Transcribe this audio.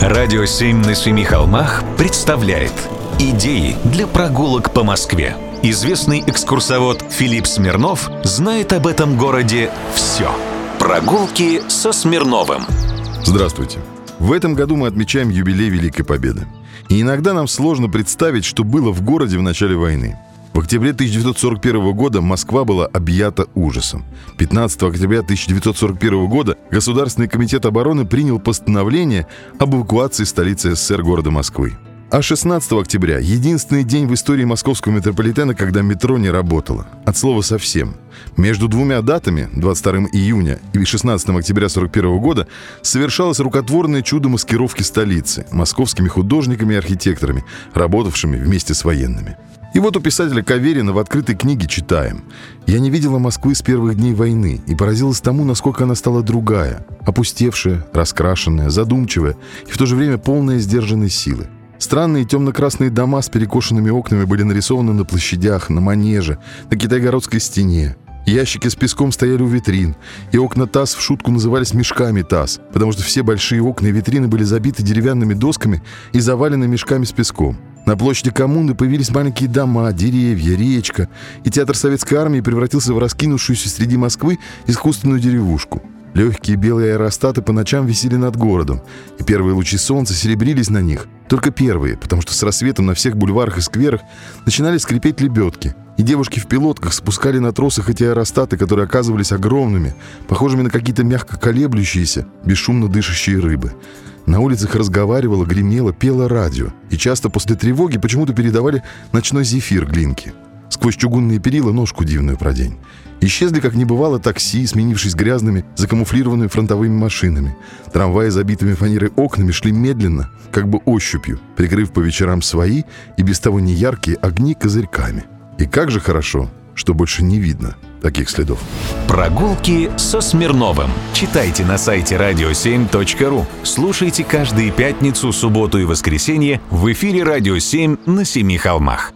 Радио «Семь на семи холмах» представляет Идеи для прогулок по Москве. Известный экскурсовод Филипп Смирнов знает об этом городе все. Прогулки со Смирновым. Здравствуйте. В этом году мы отмечаем юбилей Великой Победы. И иногда нам сложно представить, что было в городе в начале войны. В октябре 1941 года Москва была объята ужасом. 15 октября 1941 года Государственный комитет обороны принял постановление об эвакуации столицы СССР города Москвы. А 16 октября – единственный день в истории московского метрополитена, когда метро не работало. От слова совсем. Между двумя датами, 22 июня и 16 октября 1941 года, совершалось рукотворное чудо маскировки столицы московскими художниками и архитекторами, работавшими вместе с военными. И вот у писателя Каверина в открытой книге читаем. «Я не видела Москвы с первых дней войны и поразилась тому, насколько она стала другая, опустевшая, раскрашенная, задумчивая и в то же время полная сдержанной силы. Странные темно-красные дома с перекошенными окнами были нарисованы на площадях, на манеже, на китайгородской стене. Ящики с песком стояли у витрин, и окна ТАСС в шутку назывались мешками ТАСС, потому что все большие окна и витрины были забиты деревянными досками и завалены мешками с песком. На площади коммуны появились маленькие дома, деревья, речка, и театр советской армии превратился в раскинувшуюся среди Москвы искусственную деревушку. Легкие белые аэростаты по ночам висели над городом, и первые лучи солнца серебрились на них. Только первые, потому что с рассветом на всех бульварах и скверах начинали скрипеть лебедки, и девушки в пилотках спускали на тросах эти аэростаты, которые оказывались огромными, похожими на какие-то мягко колеблющиеся, бесшумно дышащие рыбы. На улицах разговаривало, гремело, пело радио. И часто после тревоги почему-то передавали ночной зефир Глинки. Сквозь чугунные перила ножку дивную продень. Исчезли, как не бывало, такси, сменившись грязными, закамуфлированными фронтовыми машинами. Трамваи, забитыми фанерой окнами, шли медленно, как бы ощупью, прикрыв по вечерам свои и без того неяркие огни козырьками. И как же хорошо, что больше не видно таких следов. Прогулки со Смирновым. Читайте на сайте radio7.ru. Слушайте каждые пятницу, субботу и воскресенье в эфире «Радио 7» на Семи холмах.